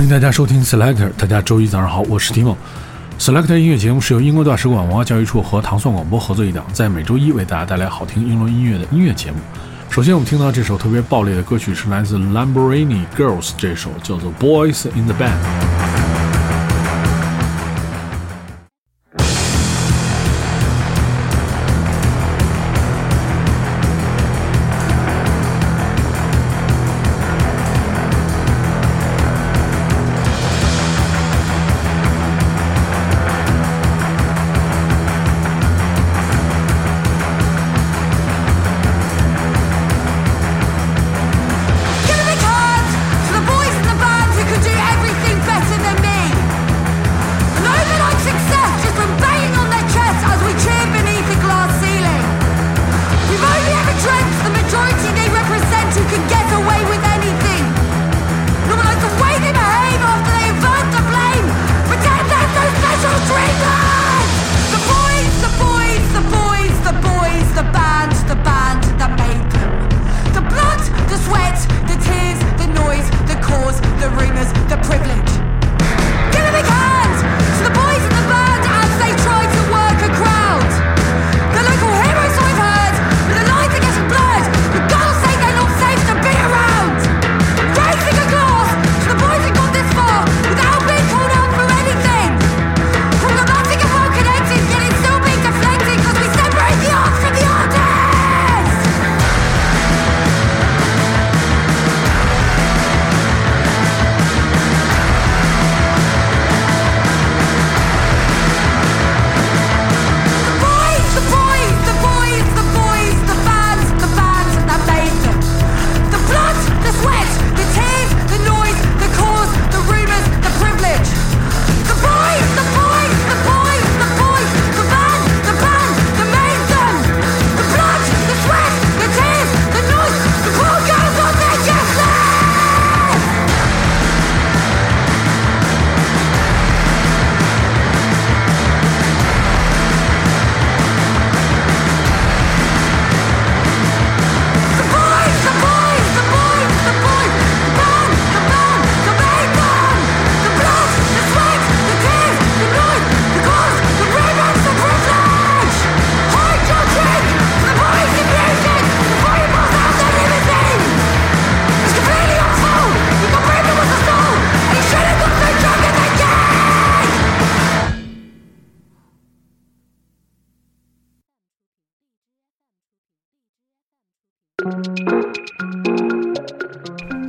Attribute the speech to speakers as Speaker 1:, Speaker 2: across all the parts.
Speaker 1: 欢迎大家收听 Selector，大家周一早上好，我是提莫。Selector 音乐节目是由英国大使馆文化教育处和糖蒜广播合作一档，在每周一为大家带来好听英伦音乐的音乐节目。首先，我们听到这首特别爆裂的歌曲是来自 Lamborghini Girls，这首叫做 Boys in the Band。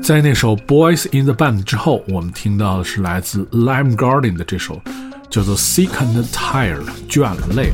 Speaker 1: 在那首《Boys in the Band》之后，我们听到的是来自 Lime Garden 的这首叫做《Sick and Tired》倦了累。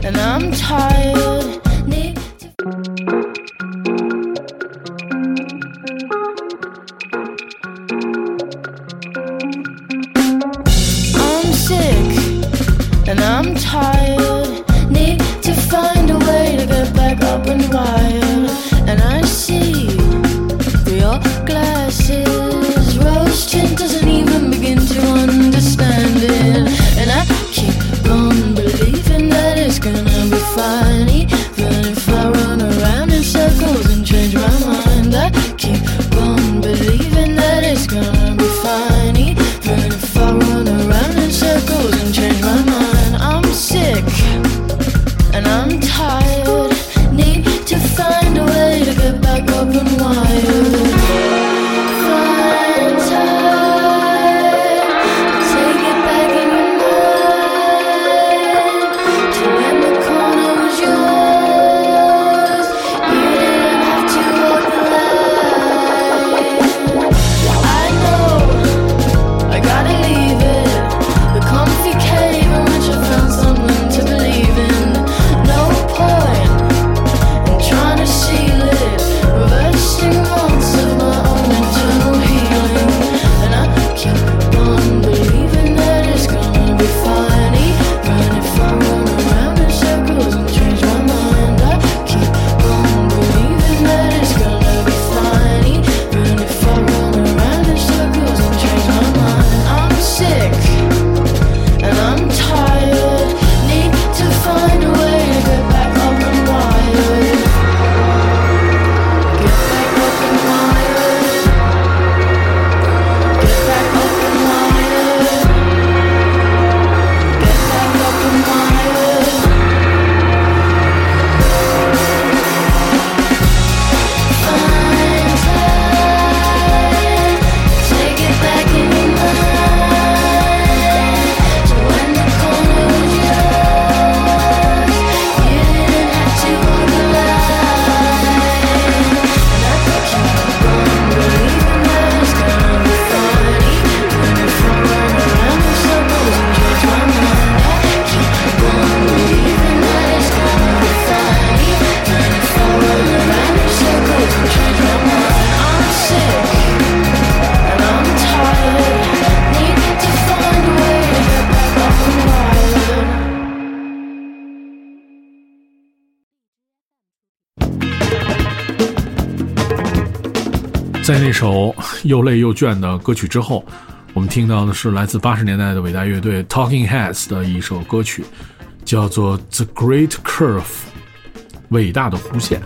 Speaker 2: 首又累又倦的歌曲之后，我们听到的是来自八十年代的伟大乐队 Talking Heads 的一首歌曲，叫做《The Great Curve》，伟大的弧线。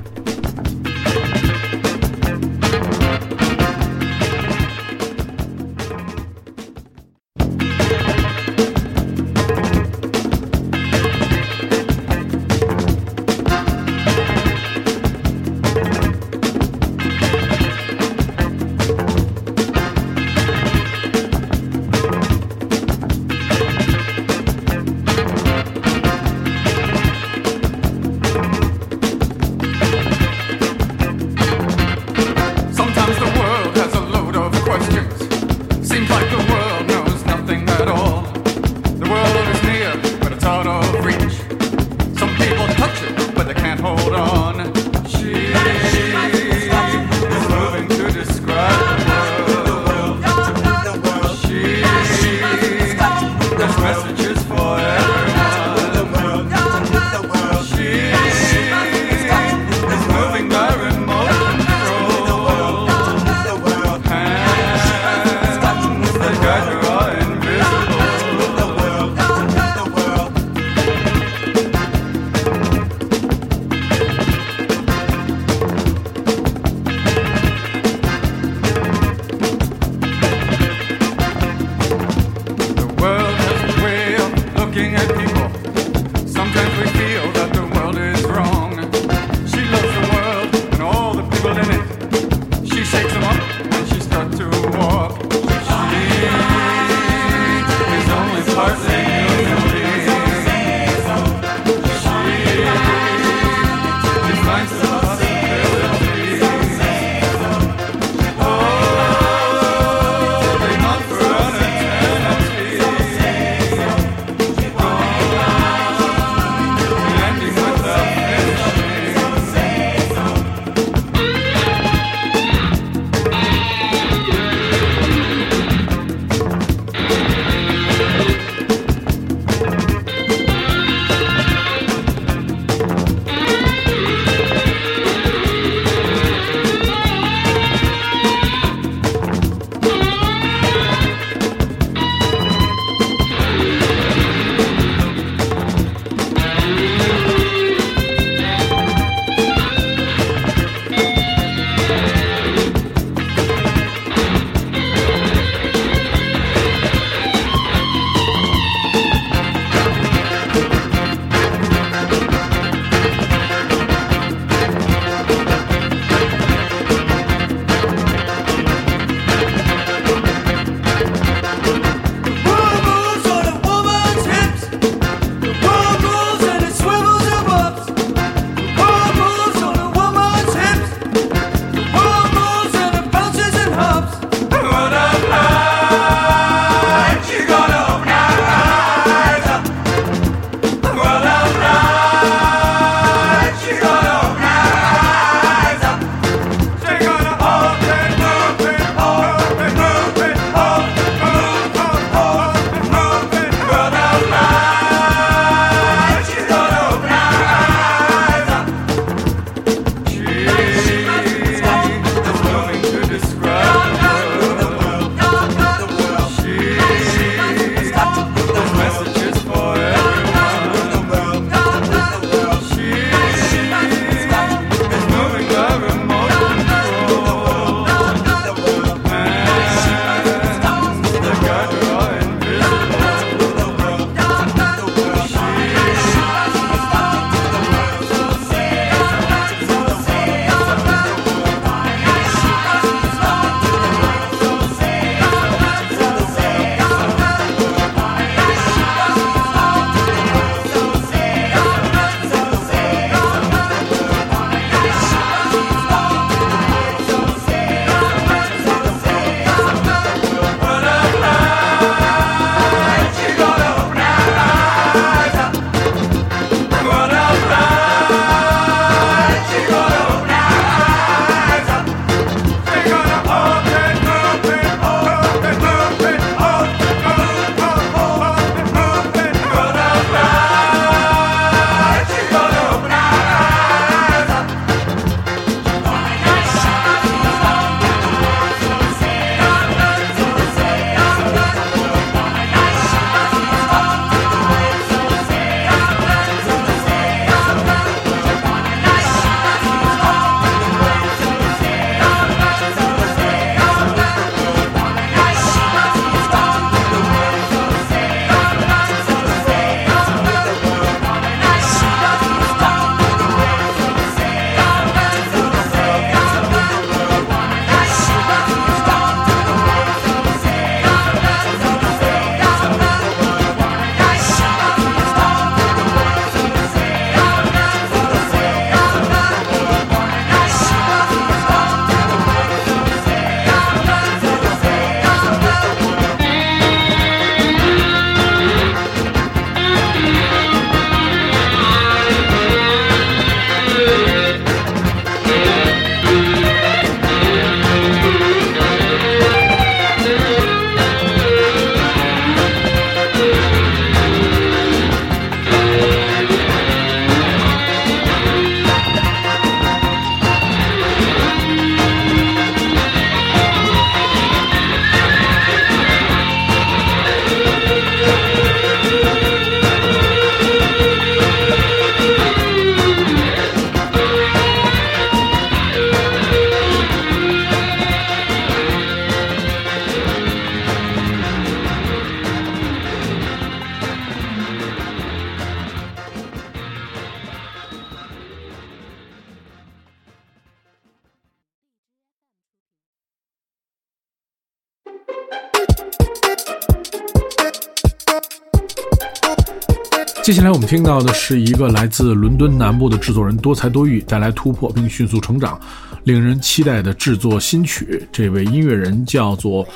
Speaker 3: 听到的是一个来自伦敦南部的制作人，多才多艺，带来突破并迅速成长，令人期待的制作新曲。这位音乐人叫做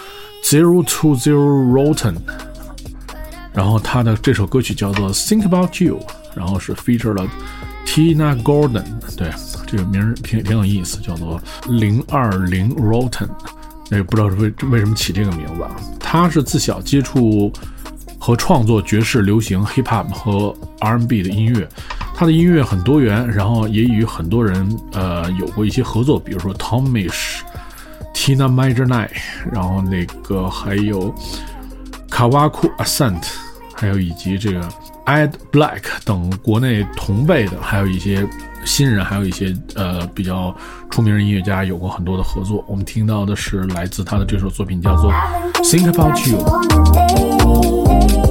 Speaker 3: Zero to Zero Rotten，然后他的这首歌曲叫做 Think About You，然后是 feature 了 Tina Gordon，对，这个名儿挺挺有意思，叫做零二零 Rotten，也不知道是为为什么起这个名字啊。他是自小接触。和创作爵士、流行、hip hop 和 R&B 的音乐，他的音乐很多元，然后也与很多人呃有过一些合作，比如说 Tomish、Tina Majornai，然后那个还有 Kawaku Ascent，还有以及这个 Ed Black 等国内同辈的，还有一些新人，还有一些呃比较出名的音乐家有过很多的合作。我们听到的是来自他的这首作品，叫做 Think About You。Thank you.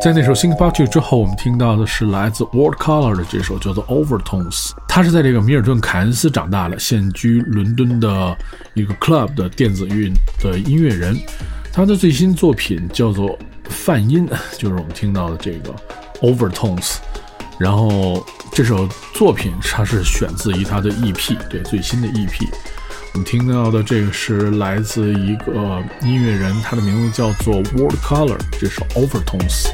Speaker 3: 在那首《Think About You》之后，我们听到的是来自 World Color 的这首叫做《Overtones》。他是在这个米尔顿·凯恩斯长大的，现居伦敦的一个 club 的电子乐的音乐人。他的最新作品叫做《泛音》，就是我们听到的这个《Overtones》。然后这首作品它是选自于他的 EP，对最新的 EP。我们听到的这个是来自一个音乐人，他的名字叫做 World Color，这首《Overtones》。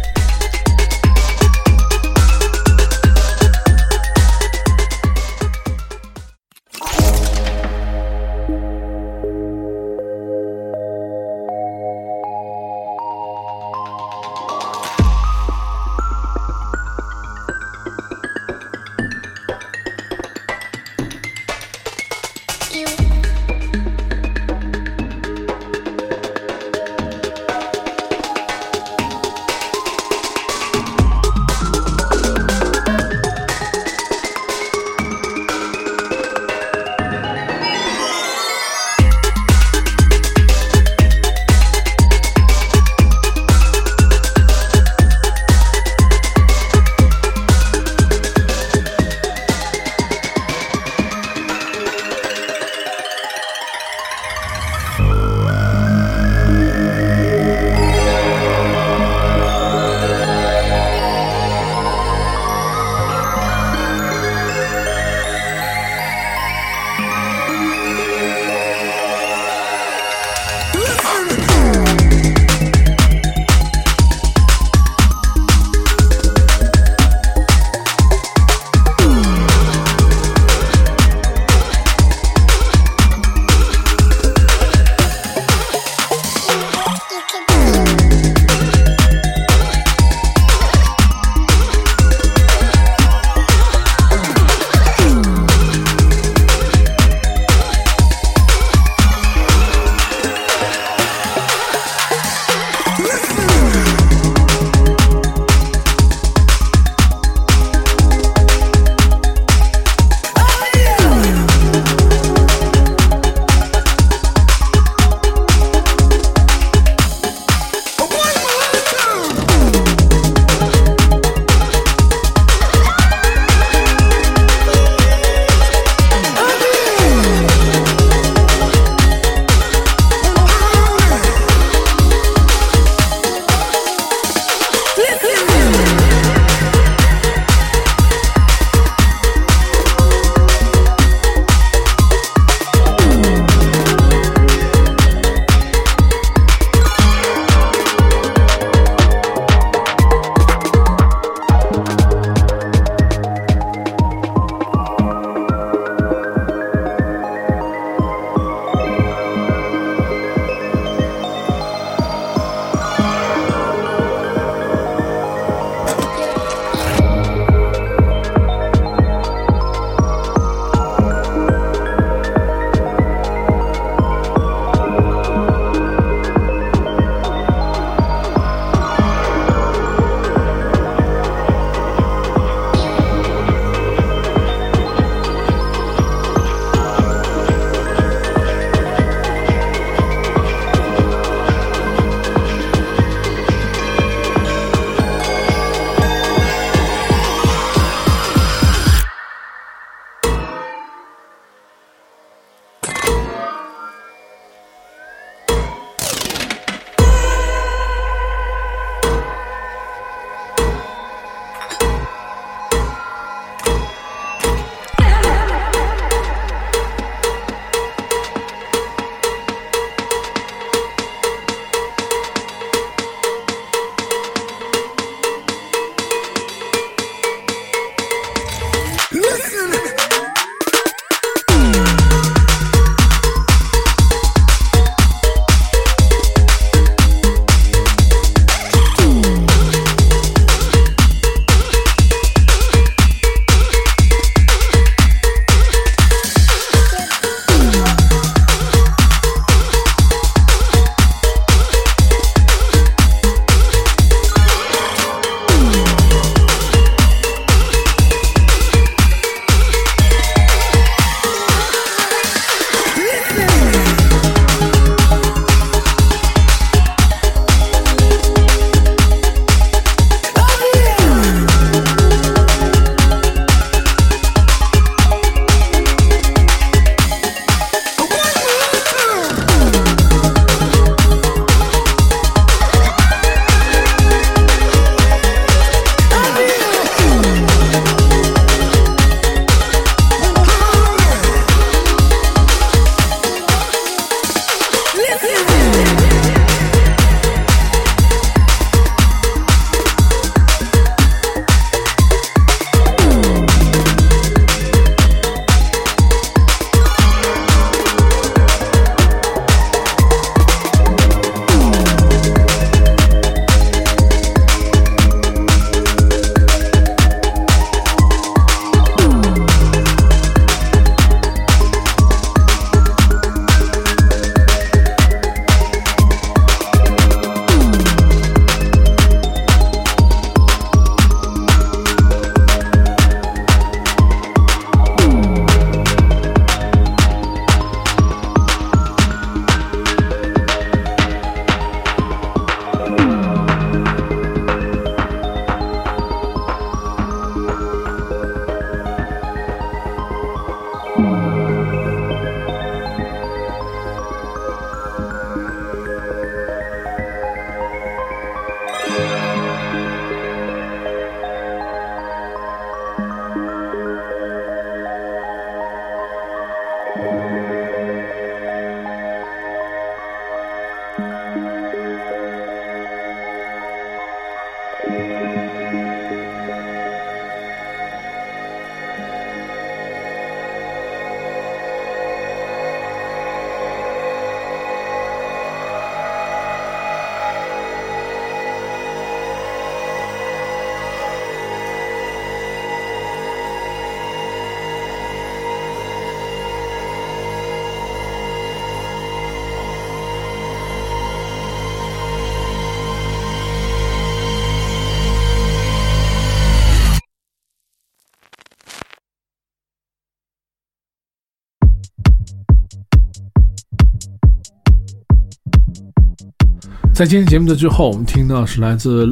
Speaker 4: 在今天节目的最后，我们听到是来自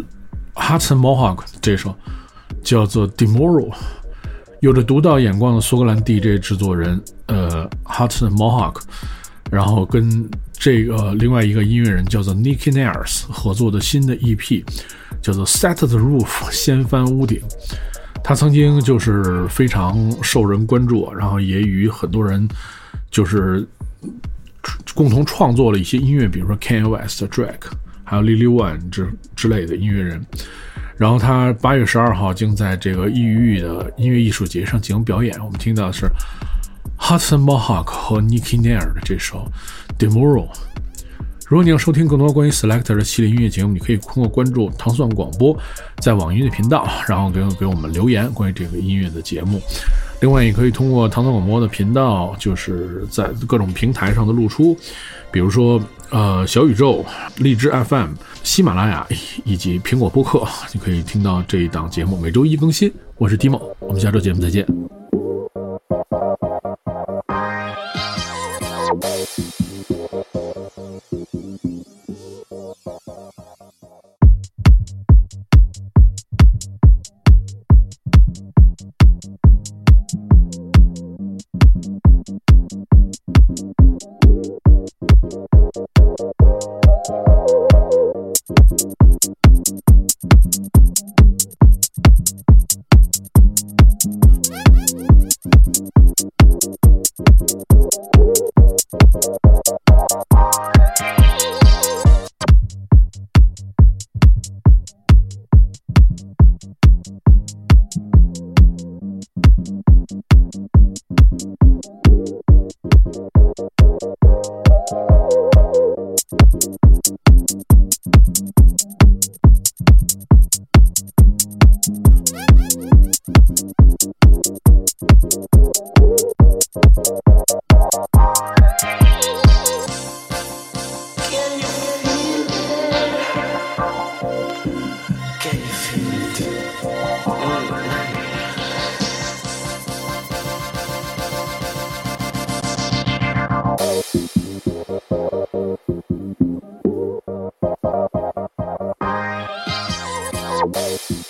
Speaker 4: Hudson Mohawk 这首叫做《Tomorrow》，有着独到眼光的苏格兰 DJ 制作人呃 Hudson Mohawk，然后跟这个另外一个音乐人叫做 Nicky Nares 合作的新的 EP 叫做《Set the Roof》掀翻屋顶。他曾经就是非常受人关注，然后也与很多人就是共同创作了一些音乐，比如说 Kanye West、Drake，还有 Lily One 之之类的音乐人。然后他八月十二号将在这个异域的音乐艺术节上进行表演。我们听到的是 Hudson Mohawk 和 Nicky Nair 的这首《Tomorrow》。如果你要收听更多关于 Selector 的系列音乐节目，你可以通过关注糖蒜广播，在网易的频道，然后给给我们留言关于这个音乐的节目。另外，也可以通过糖蒜广播的频道，就是在各种平台上的露出，比如说呃小宇宙、荔枝 FM、喜马拉雅以及苹果播客，你可以听到这一档节目，每周一更新。我是 Timo，我们下周节目再见。
Speaker 5: Bye.